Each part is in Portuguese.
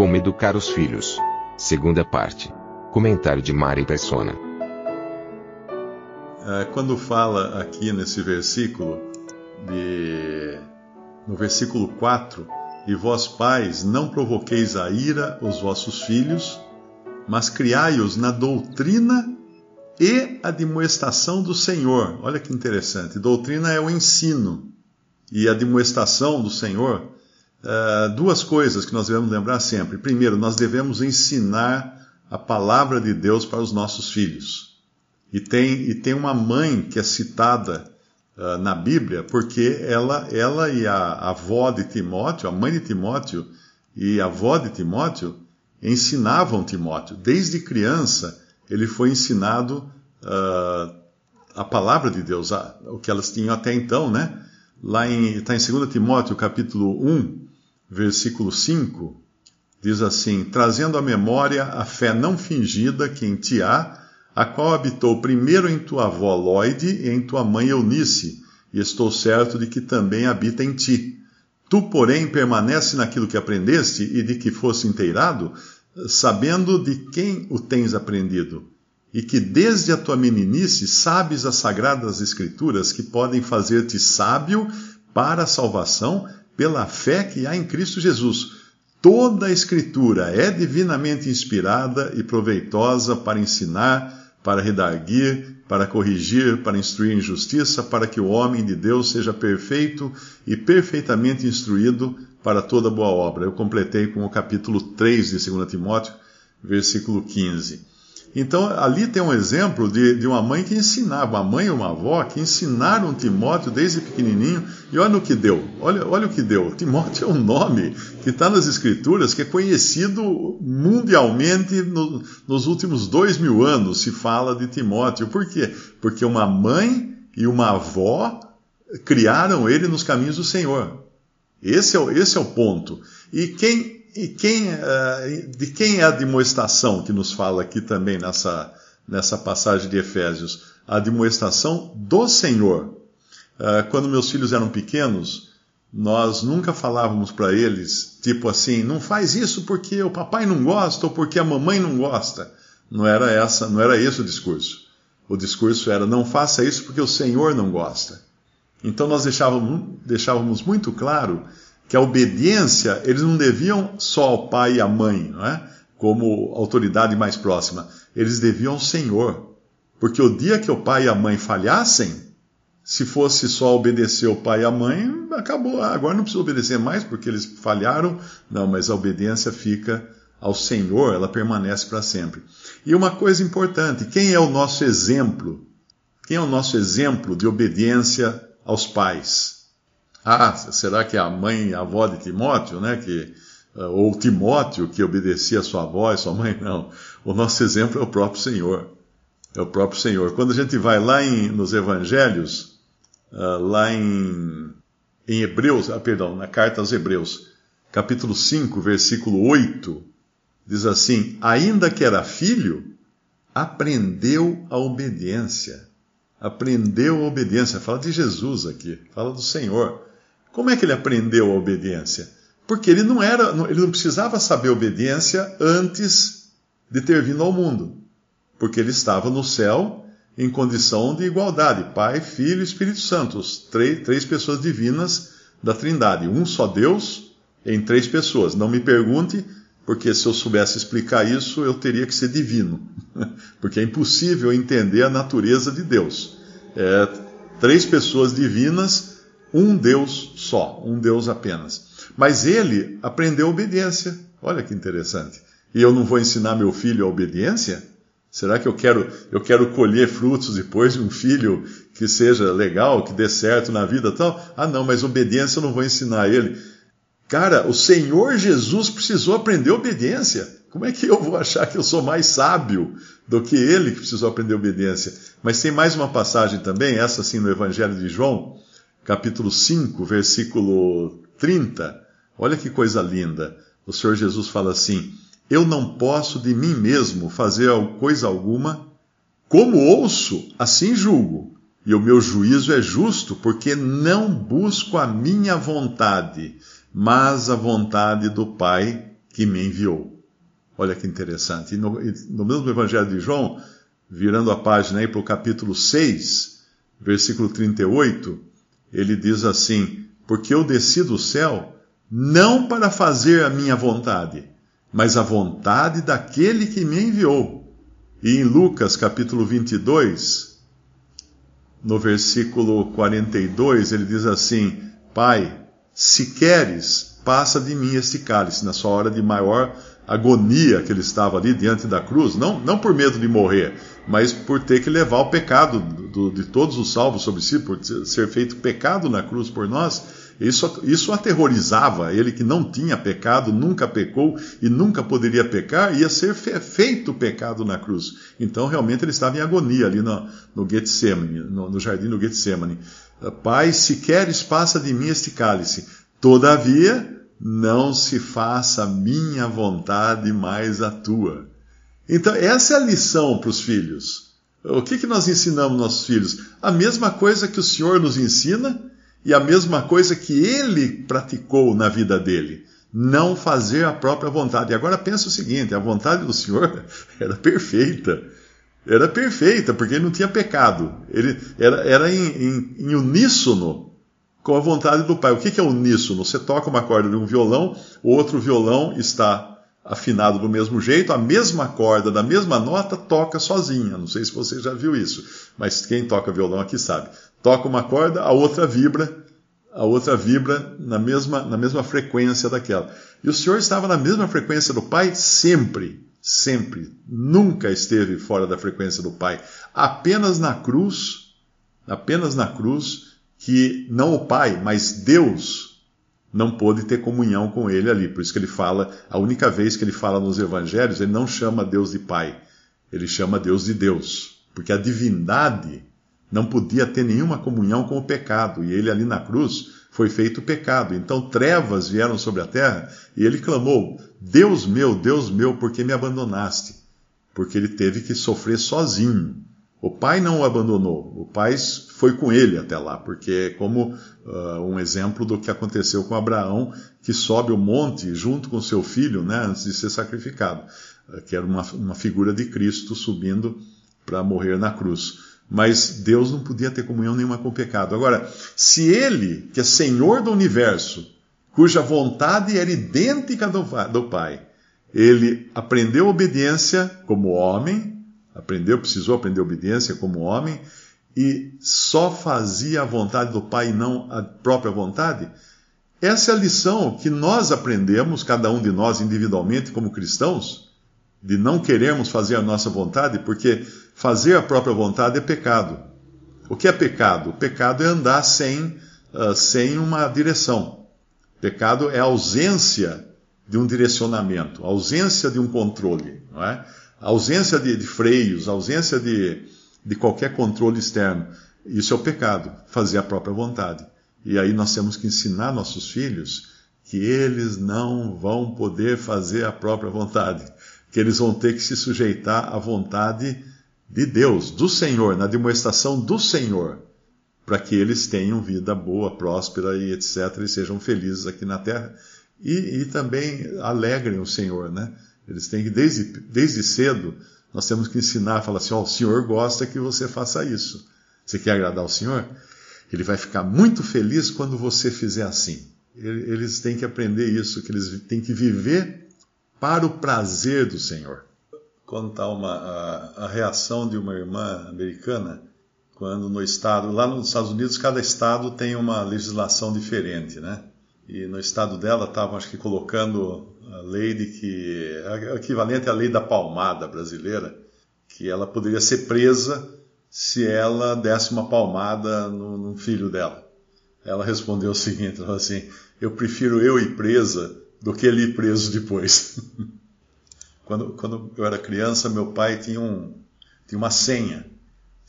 Como educar os filhos. Segunda parte. Comentário de Mari Persona. É, quando fala aqui nesse versículo, de, no versículo 4, e vós pais, não provoqueis a ira os vossos filhos, mas criai-os na doutrina e admoestação do Senhor. Olha que interessante. Doutrina é o ensino e a admoestação do Senhor. Uh, duas coisas que nós devemos lembrar sempre. Primeiro, nós devemos ensinar a palavra de Deus para os nossos filhos. E tem, e tem uma mãe que é citada uh, na Bíblia, porque ela, ela e a, a avó de Timóteo, a mãe de Timóteo e a avó de Timóteo, ensinavam Timóteo. Desde criança, ele foi ensinado uh, a palavra de Deus, a, o que elas tinham até então, né? Lá em, está em 2 Timóteo, capítulo 1, versículo 5, diz assim: Trazendo à memória a fé não fingida que em ti há, a qual habitou primeiro em tua avó Lloyd e em tua mãe Eunice, e estou certo de que também habita em ti. Tu, porém, permanece naquilo que aprendeste e de que fosse inteirado, sabendo de quem o tens aprendido, e que desde a tua meninice sabes as sagradas escrituras que podem fazer-te sábio para a salvação pela fé que há em Cristo Jesus. Toda a Escritura é divinamente inspirada e proveitosa para ensinar, para redarguir, para corrigir, para instruir em justiça, para que o homem de Deus seja perfeito e perfeitamente instruído para toda boa obra. Eu completei com o capítulo 3 de 2 Timóteo, versículo 15. Então, ali tem um exemplo de, de uma mãe que ensinava, uma mãe e uma avó que ensinaram Timóteo desde pequenininho, e olha o que deu, olha, olha o que deu. Timóteo é um nome que está nas Escrituras, que é conhecido mundialmente no, nos últimos dois mil anos, se fala de Timóteo. Por quê? Porque uma mãe e uma avó criaram ele nos caminhos do Senhor. Esse é, esse é o ponto. E quem e quem, de quem é a demonstração que nos fala aqui também nessa, nessa passagem de Efésios? A demonstração do Senhor. Quando meus filhos eram pequenos, nós nunca falávamos para eles, tipo assim, não faz isso porque o papai não gosta ou porque a mamãe não gosta. Não era essa, não era esse o discurso. O discurso era não faça isso porque o Senhor não gosta. Então nós deixávamos, deixávamos muito claro que a obediência, eles não deviam só ao pai e à mãe, não é? como autoridade mais próxima, eles deviam ao Senhor. Porque o dia que o pai e a mãe falhassem, se fosse só obedecer o pai e a mãe, acabou. Agora não precisa obedecer mais porque eles falharam. Não, mas a obediência fica ao Senhor, ela permanece para sempre. E uma coisa importante: quem é o nosso exemplo? Quem é o nosso exemplo de obediência aos pais? Ah, será que a mãe, a avó de Timóteo, né? Que, ou Timóteo que obedecia a sua avó e sua mãe? Não. O nosso exemplo é o próprio Senhor. É o próprio Senhor. Quando a gente vai lá em, nos Evangelhos, lá em, em Hebreus, ah, perdão, na carta aos Hebreus, capítulo 5, versículo 8, diz assim: Ainda que era filho, aprendeu a obediência. Aprendeu a obediência. Fala de Jesus aqui, fala do Senhor. Como é que ele aprendeu a obediência? Porque ele não era, ele não precisava saber obediência antes de ter vindo ao mundo. Porque ele estava no céu em condição de igualdade, Pai, Filho e Espírito Santo, três, três pessoas divinas da Trindade, um só Deus em três pessoas. Não me pergunte, porque se eu soubesse explicar isso, eu teria que ser divino, porque é impossível entender a natureza de Deus. É, três pessoas divinas um Deus só, um Deus apenas. Mas ele aprendeu obediência. Olha que interessante. E eu não vou ensinar meu filho a obediência? Será que eu quero, eu quero colher frutos depois de um filho que seja legal, que dê certo na vida tal? Ah, não, mas obediência eu não vou ensinar ele. Cara, o Senhor Jesus precisou aprender obediência. Como é que eu vou achar que eu sou mais sábio do que ele que precisou aprender obediência? Mas tem mais uma passagem também, essa sim no Evangelho de João, capítulo 5, versículo 30. Olha que coisa linda. O Senhor Jesus fala assim: Eu não posso de mim mesmo fazer coisa alguma. Como ouço, assim julgo. E o meu juízo é justo, porque não busco a minha vontade, mas a vontade do Pai que me enviou. Olha que interessante. E no, no mesmo Evangelho de João, virando a página aí para o capítulo 6, versículo 38, ele diz assim: Porque eu desci do céu não para fazer a minha vontade, mas a vontade daquele que me enviou. E em Lucas capítulo 22, no versículo 42, ele diz assim: Pai, se queres, passa de mim este cálice, na sua hora de maior agonia que ele estava ali diante da cruz, não, não por medo de morrer, mas por ter que levar o pecado do, de todos os salvos sobre si, por ser feito pecado na cruz por nós. Isso, isso aterrorizava ele que não tinha pecado, nunca pecou e nunca poderia pecar, ia ser fe, feito pecado na cruz. Então realmente ele estava em agonia ali no, no Getsemane, no, no jardim do Getsemane. Pai, se queres, passa de mim este cálice. Todavia, não se faça a minha vontade, mais a tua. Então, essa é a lição para os filhos. O que, que nós ensinamos nossos filhos? A mesma coisa que o Senhor nos ensina e a mesma coisa que ele praticou na vida dele. Não fazer a própria vontade. E agora pensa o seguinte: a vontade do Senhor era perfeita. Era perfeita, porque ele não tinha pecado. Ele era, era em, em, em uníssono com a vontade do Pai. O que é uníssono? Você toca uma corda de um violão, o outro violão está afinado do mesmo jeito, a mesma corda da mesma nota toca sozinha. Não sei se você já viu isso, mas quem toca violão aqui sabe. Toca uma corda, a outra vibra, a outra vibra na mesma, na mesma frequência daquela. E o Senhor estava na mesma frequência do Pai sempre, sempre. Nunca esteve fora da frequência do Pai. Apenas na cruz, apenas na cruz, que não o Pai, mas Deus não pôde ter comunhão com ele ali. Por isso que ele fala, a única vez que ele fala nos evangelhos, ele não chama Deus de Pai, ele chama Deus de Deus, porque a divindade não podia ter nenhuma comunhão com o pecado, e ele ali na cruz foi feito pecado. Então trevas vieram sobre a terra e ele clamou: Deus meu, Deus meu, por que me abandonaste? Porque ele teve que sofrer sozinho. O pai não o abandonou, o pai foi com ele até lá, porque é como uh, um exemplo do que aconteceu com Abraão, que sobe o monte junto com seu filho, né, antes de ser sacrificado, uh, que era uma, uma figura de Cristo subindo para morrer na cruz. Mas Deus não podia ter comunhão nenhuma com o pecado. Agora, se ele, que é Senhor do universo, cuja vontade era idêntica do, do Pai, ele aprendeu obediência como homem, aprendeu, precisou aprender obediência como homem e só fazia a vontade do Pai e não a própria vontade? Essa é a lição que nós aprendemos, cada um de nós individualmente, como cristãos, de não querermos fazer a nossa vontade, porque fazer a própria vontade é pecado. O que é pecado? Pecado é andar sem, uh, sem uma direção. Pecado é a ausência de um direcionamento, a ausência de um controle. Não é? A ausência de, de freios, ausência de, de qualquer controle externo. Isso é o pecado, fazer a própria vontade. E aí nós temos que ensinar nossos filhos que eles não vão poder fazer a própria vontade, que eles vão ter que se sujeitar à vontade de Deus, do Senhor, na demonstração do Senhor, para que eles tenham vida boa, próspera e etc., e sejam felizes aqui na terra. E, e também alegrem o Senhor, né? Eles têm que, desde, desde cedo, nós temos que ensinar, falar assim, ó, oh, o Senhor gosta que você faça isso. Você quer agradar o Senhor? Ele vai ficar muito feliz quando você fizer assim. Eles têm que aprender isso, que eles têm que viver para o prazer do Senhor. Contar uma, a, a reação de uma irmã americana quando no estado, lá nos Estados Unidos, cada estado tem uma legislação diferente, né? E no estado dela estavam, acho que, colocando a lei de que. É equivalente à lei da palmada brasileira, que ela poderia ser presa se ela desse uma palmada no, no filho dela. Ela respondeu o seguinte: ela assim, eu prefiro eu ir presa do que ele ir preso depois. quando, quando eu era criança, meu pai tinha, um, tinha uma senha.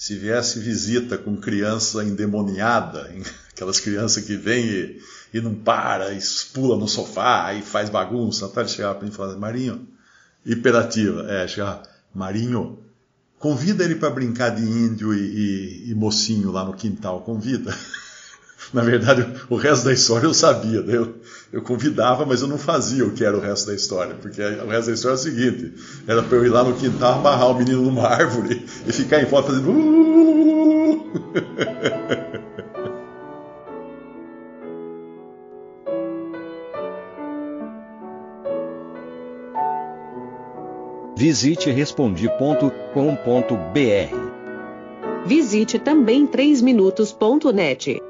Se viesse visita com criança endemoniada, aquelas crianças que vêm e, e não para, e pula no sofá e faz bagunça, até ele chegava para mim e falava, Marinho, hiperativa, é, chegava, Marinho, convida ele para brincar de índio e, e, e mocinho lá no quintal, convida. Na verdade, o resto da história eu sabia. Né? Eu, eu convidava, mas eu não fazia o que era o resto da história. Porque o resto da história é o seguinte: era para eu ir lá no quintal, amarrar o menino numa árvore e ficar em volta fazendo. Uh! Visite respondi.com.br. Visite também 3minutos.net.